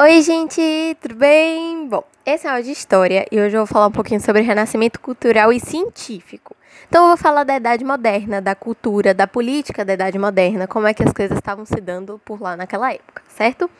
Oi, gente, tudo bem? Bom, esse é o de história e hoje eu vou falar um pouquinho sobre renascimento cultural e científico. Então, eu vou falar da Idade Moderna, da cultura, da política da Idade Moderna, como é que as coisas estavam se dando por lá naquela época, certo?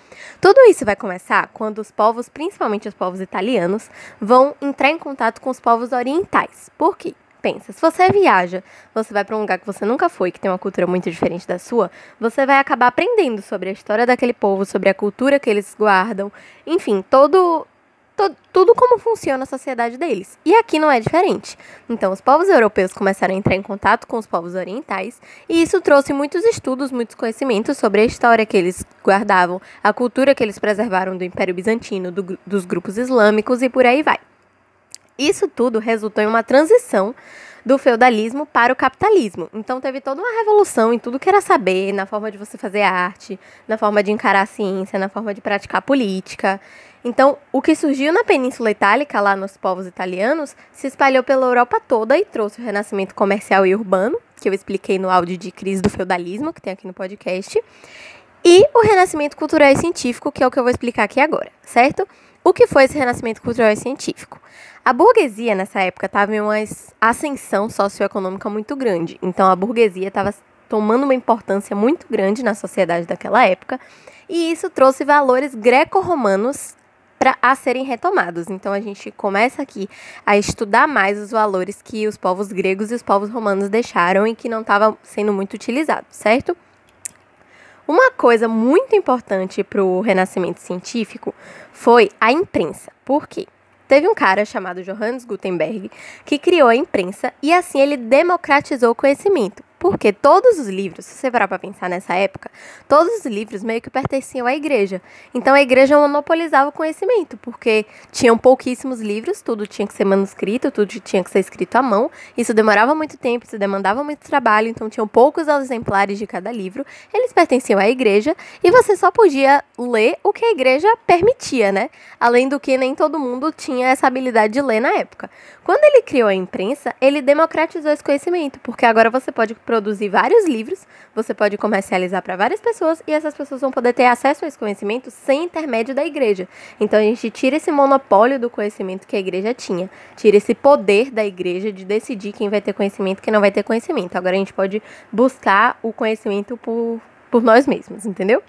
Tudo isso vai começar quando os povos, principalmente os povos italianos, vão entrar em contato com os povos orientais. Por quê? Pensa, se você viaja, você vai para um lugar que você nunca foi, que tem uma cultura muito diferente da sua, você vai acabar aprendendo sobre a história daquele povo, sobre a cultura que eles guardam, enfim, todo, todo tudo como funciona a sociedade deles. E aqui não é diferente. Então, os povos europeus começaram a entrar em contato com os povos orientais, e isso trouxe muitos estudos, muitos conhecimentos sobre a história que eles guardavam, a cultura que eles preservaram do Império Bizantino, do, dos grupos islâmicos e por aí vai. Isso tudo resultou em uma transição do feudalismo para o capitalismo. Então teve toda uma revolução em tudo que era saber, na forma de você fazer arte, na forma de encarar a ciência, na forma de praticar política. Então, o que surgiu na Península Itálica, lá nos povos italianos, se espalhou pela Europa toda e trouxe o renascimento comercial e urbano, que eu expliquei no áudio de crise do feudalismo, que tem aqui no podcast, e o renascimento cultural e científico, que é o que eu vou explicar aqui agora, certo? O que foi esse renascimento cultural e científico? A burguesia nessa época estava em uma ascensão socioeconômica muito grande. Então a burguesia estava tomando uma importância muito grande na sociedade daquela época, e isso trouxe valores greco-romanos para a serem retomados. Então a gente começa aqui a estudar mais os valores que os povos gregos e os povos romanos deixaram e que não estavam sendo muito utilizados, certo? Uma coisa muito importante para o renascimento científico foi a imprensa. Por quê? Teve um cara chamado Johannes Gutenberg que criou a imprensa e assim ele democratizou o conhecimento. Porque todos os livros, se você parar para pensar nessa época, todos os livros meio que pertenciam à igreja. Então a igreja monopolizava o conhecimento, porque tinham pouquíssimos livros, tudo tinha que ser manuscrito, tudo tinha que ser escrito à mão. Isso demorava muito tempo, isso demandava muito trabalho, então tinham poucos exemplares de cada livro. Eles pertenciam à igreja e você só podia ler o que a igreja permitia, né? Além do que nem todo mundo tinha essa habilidade de ler na época. Quando ele criou a imprensa, ele democratizou esse conhecimento, porque agora você pode produzir vários livros, você pode comercializar para várias pessoas e essas pessoas vão poder ter acesso a esse conhecimento sem intermédio da igreja. Então a gente tira esse monopólio do conhecimento que a igreja tinha, tira esse poder da igreja de decidir quem vai ter conhecimento e quem não vai ter conhecimento. Agora a gente pode buscar o conhecimento por, por nós mesmos, entendeu?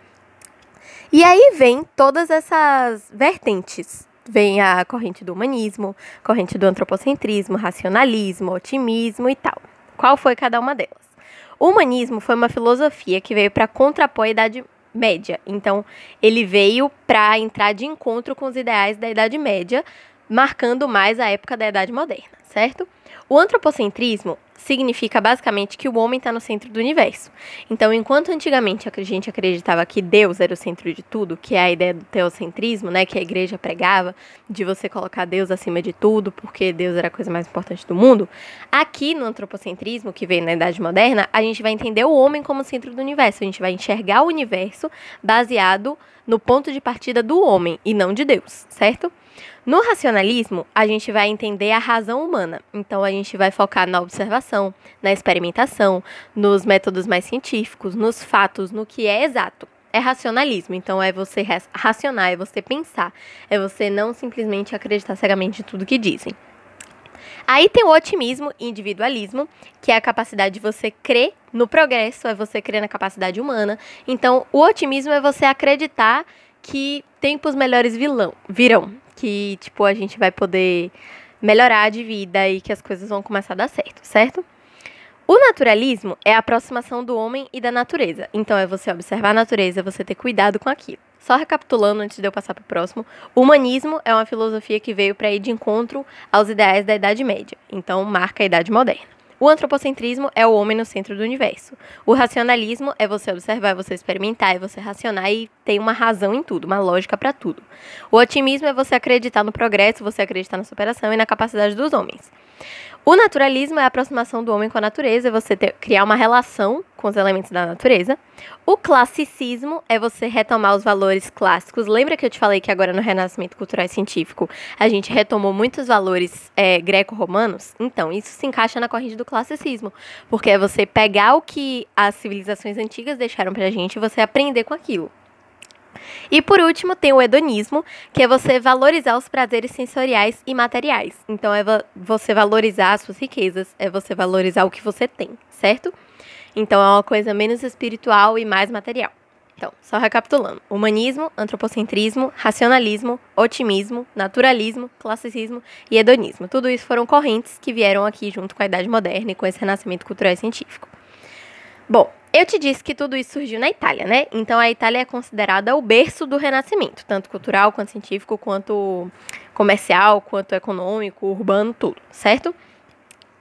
E aí vem todas essas vertentes vem a corrente do humanismo, corrente do antropocentrismo, racionalismo, otimismo e tal. Qual foi cada uma delas? O humanismo foi uma filosofia que veio para contrapor a Idade Média. Então, ele veio para entrar de encontro com os ideais da Idade Média, marcando mais a época da Idade Moderna, certo? O antropocentrismo significa basicamente que o homem está no centro do universo. Então, enquanto antigamente a gente acreditava que Deus era o centro de tudo, que é a ideia do teocentrismo, né, que a igreja pregava, de você colocar Deus acima de tudo, porque Deus era a coisa mais importante do mundo, aqui no antropocentrismo, que veio na Idade Moderna, a gente vai entender o homem como centro do universo, a gente vai enxergar o universo baseado no ponto de partida do homem e não de Deus, certo? No racionalismo, a gente vai entender a razão humana. Então, a gente vai focar na observação, na experimentação, nos métodos mais científicos, nos fatos, no que é exato. É racionalismo, então é você racionar, é você pensar, é você não simplesmente acreditar cegamente em tudo que dizem. Aí tem o otimismo e individualismo, que é a capacidade de você crer no progresso, é você crer na capacidade humana. Então, o otimismo é você acreditar que tempos melhores vilão, virão, que tipo a gente vai poder melhorar de vida e que as coisas vão começar a dar certo, certo? O naturalismo é a aproximação do homem e da natureza. Então é você observar a natureza, você ter cuidado com aquilo. Só recapitulando antes de eu passar para o próximo, o humanismo é uma filosofia que veio para ir de encontro aos ideais da Idade Média. Então marca a Idade Moderna. O antropocentrismo é o homem no centro do universo. O racionalismo é você observar, é você experimentar, é você racionar e ter uma razão em tudo, uma lógica para tudo. O otimismo é você acreditar no progresso, você acreditar na superação e na capacidade dos homens. O naturalismo é a aproximação do homem com a natureza, é você ter, criar uma relação com os elementos da natureza. O classicismo é você retomar os valores clássicos. Lembra que eu te falei que agora no Renascimento Cultural e Científico a gente retomou muitos valores é, greco-romanos? Então, isso se encaixa na corrente do classicismo, porque é você pegar o que as civilizações antigas deixaram pra gente e você aprender com aquilo. E por último, tem o hedonismo, que é você valorizar os prazeres sensoriais e materiais. Então, é você valorizar as suas riquezas, é você valorizar o que você tem, certo? Então, é uma coisa menos espiritual e mais material. Então, só recapitulando: humanismo, antropocentrismo, racionalismo, otimismo, naturalismo, classicismo e hedonismo. Tudo isso foram correntes que vieram aqui junto com a Idade Moderna e com esse renascimento cultural e científico. Bom, eu te disse que tudo isso surgiu na Itália, né? Então a Itália é considerada o berço do Renascimento, tanto cultural quanto científico, quanto comercial, quanto econômico, urbano, tudo, certo?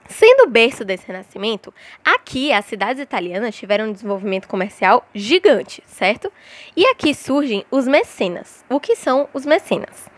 Sendo o berço desse renascimento, aqui as cidades italianas tiveram um desenvolvimento comercial gigante, certo? E aqui surgem os mecenas. O que são os mecenas?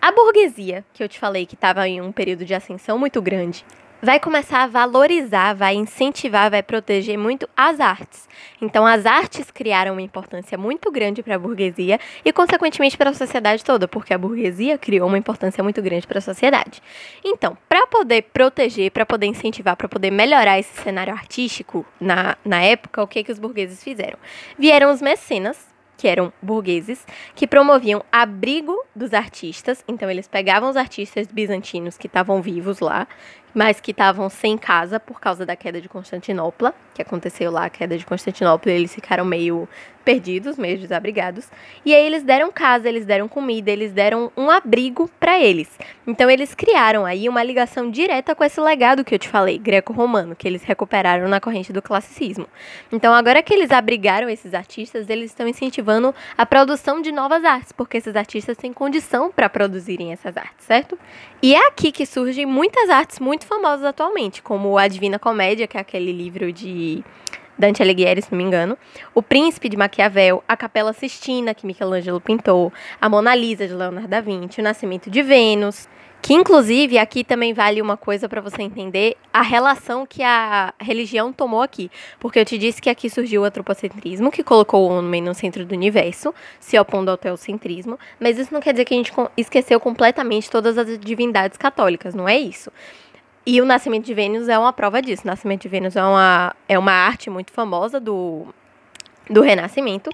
A burguesia, que eu te falei que estava em um período de ascensão muito grande, vai começar a valorizar, vai incentivar, vai proteger muito as artes. Então, as artes criaram uma importância muito grande para a burguesia e, consequentemente, para a sociedade toda, porque a burguesia criou uma importância muito grande para a sociedade. Então, para poder proteger, para poder incentivar, para poder melhorar esse cenário artístico na, na época, o que, que os burgueses fizeram? Vieram os mecenas, que eram burgueses, que promoviam abrigo dos artistas. Então, eles pegavam os artistas bizantinos que estavam vivos lá, mas que estavam sem casa por causa da queda de Constantinopla, que aconteceu lá a queda de Constantinopla, eles ficaram meio perdidos, meio desabrigados. E aí eles deram casa, eles deram comida, eles deram um abrigo para eles. Então eles criaram aí uma ligação direta com esse legado que eu te falei, greco-romano, que eles recuperaram na corrente do classicismo. Então agora que eles abrigaram esses artistas, eles estão incentivando a produção de novas artes, porque esses artistas têm condição para produzirem essas artes, certo? E é aqui que surgem muitas artes muito famosas atualmente, como a Divina Comédia, que é aquele livro de Dante Alighieri, se não me engano, O Príncipe de Maquiavel, a Capela Sistina, que Michelangelo pintou, a Mona Lisa de Leonardo da Vinci, o Nascimento de Vênus, que inclusive aqui também vale uma coisa para você entender a relação que a religião tomou aqui, porque eu te disse que aqui surgiu o antropocentrismo, que colocou o homem no centro do universo, se opondo ao teocentrismo, mas isso não quer dizer que a gente esqueceu completamente todas as divindades católicas, não é isso. E o Nascimento de Vênus é uma prova disso. O Nascimento de Vênus é uma, é uma arte muito famosa do, do Renascimento.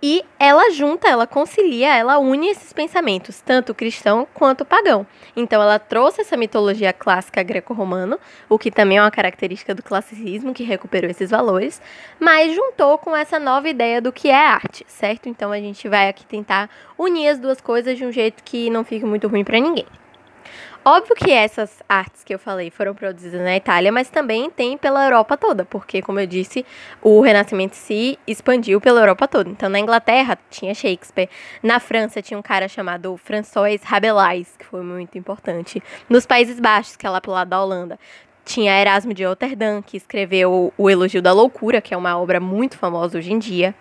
E ela junta, ela concilia, ela une esses pensamentos, tanto cristão quanto pagão. Então ela trouxe essa mitologia clássica greco-romana, o que também é uma característica do classicismo, que recuperou esses valores, mas juntou com essa nova ideia do que é arte, certo? Então a gente vai aqui tentar unir as duas coisas de um jeito que não fique muito ruim para ninguém. Óbvio que essas artes que eu falei foram produzidas na Itália, mas também tem pela Europa toda, porque, como eu disse, o Renascimento se expandiu pela Europa toda. Então, na Inglaterra tinha Shakespeare, na França tinha um cara chamado François Rabelais, que foi muito importante. Nos Países Baixos, que é lá pro lado da Holanda, tinha Erasmo de Rotterdam, que escreveu O Elogio da Loucura, que é uma obra muito famosa hoje em dia.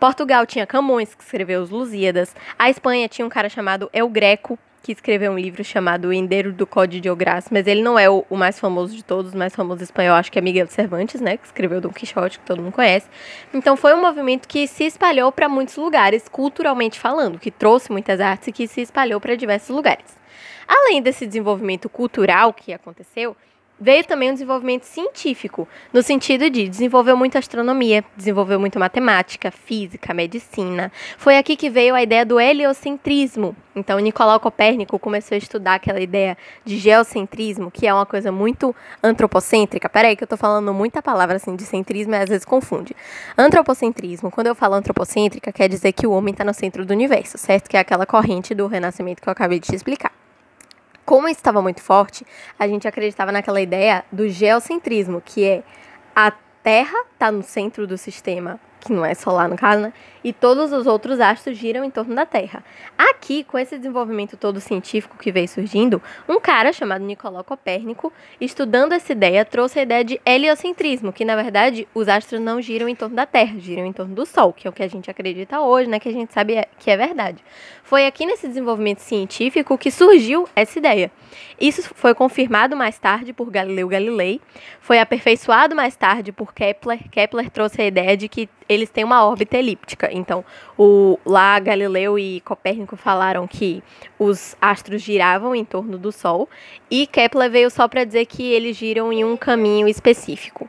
Portugal tinha Camões, que escreveu Os Lusíadas. A Espanha tinha um cara chamado El Greco, que escreveu um livro chamado O Endeiro do Código de Ogras, mas ele não é o, o, mais famoso de todos, o mais famoso espanhol acho que é Miguel Cervantes, né, que escreveu Dom Quixote, que todo mundo conhece. Então foi um movimento que se espalhou para muitos lugares, culturalmente falando, que trouxe muitas artes e que se espalhou para diversos lugares. Além desse desenvolvimento cultural que aconteceu, veio também um desenvolvimento científico, no sentido de desenvolveu muito astronomia, desenvolveu muito matemática, física, medicina. Foi aqui que veio a ideia do heliocentrismo. Então, Nicolau Copérnico começou a estudar aquela ideia de geocentrismo, que é uma coisa muito antropocêntrica. Peraí, que eu tô falando muita palavra assim de centrismo e às vezes confunde. Antropocentrismo, quando eu falo antropocêntrica, quer dizer que o homem está no centro do universo, certo? Que é aquela corrente do renascimento que eu acabei de te explicar como isso estava muito forte, a gente acreditava naquela ideia do geocentrismo, que é a Terra está no centro do sistema que não é solar no caso, né? E todos os outros astros giram em torno da Terra. Aqui, com esse desenvolvimento todo científico que veio surgindo, um cara chamado Nicolau Copérnico, estudando essa ideia, trouxe a ideia de heliocentrismo, que na verdade os astros não giram em torno da Terra, giram em torno do Sol, que é o que a gente acredita hoje, né? Que a gente sabe é, que é verdade. Foi aqui nesse desenvolvimento científico que surgiu essa ideia. Isso foi confirmado mais tarde por Galileu Galilei, foi aperfeiçoado mais tarde por Kepler. Kepler trouxe a ideia de que eles têm uma órbita elíptica. Então, o, lá Galileu e Copérnico falaram que os astros giravam em torno do Sol e Kepler veio só para dizer que eles giram em um caminho específico.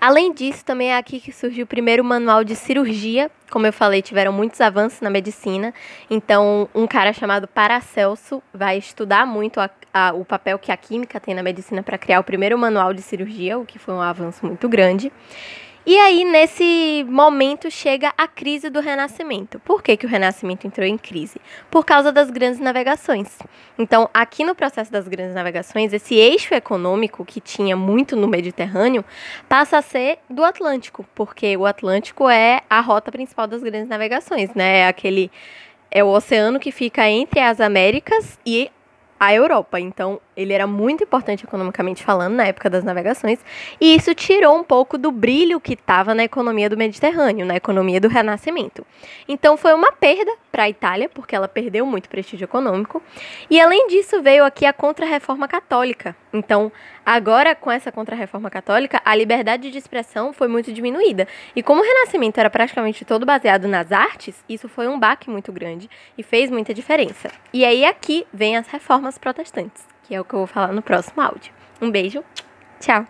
Além disso, também é aqui que surgiu o primeiro manual de cirurgia. Como eu falei, tiveram muitos avanços na medicina. Então, um cara chamado Paracelso vai estudar muito a, a, o papel que a química tem na medicina para criar o primeiro manual de cirurgia, o que foi um avanço muito grande. E aí, nesse momento, chega a crise do Renascimento. Por que, que o Renascimento entrou em crise? Por causa das grandes navegações. Então, aqui no processo das grandes navegações, esse eixo econômico que tinha muito no Mediterrâneo passa a ser do Atlântico, porque o Atlântico é a rota principal das grandes navegações, né? É aquele é o oceano que fica entre as Américas e a Europa. Então, ele era muito importante economicamente falando na época das navegações, e isso tirou um pouco do brilho que estava na economia do Mediterrâneo, na economia do Renascimento. Então, foi uma perda para a Itália, porque ela perdeu muito prestígio econômico, e além disso veio aqui a Contra-Reforma Católica. Então, agora com essa Contra-Reforma Católica, a liberdade de expressão foi muito diminuída. E como o Renascimento era praticamente todo baseado nas artes, isso foi um baque muito grande e fez muita diferença. E aí aqui vem as reformas protestantes, que é o que eu vou falar no próximo áudio. Um beijo, tchau!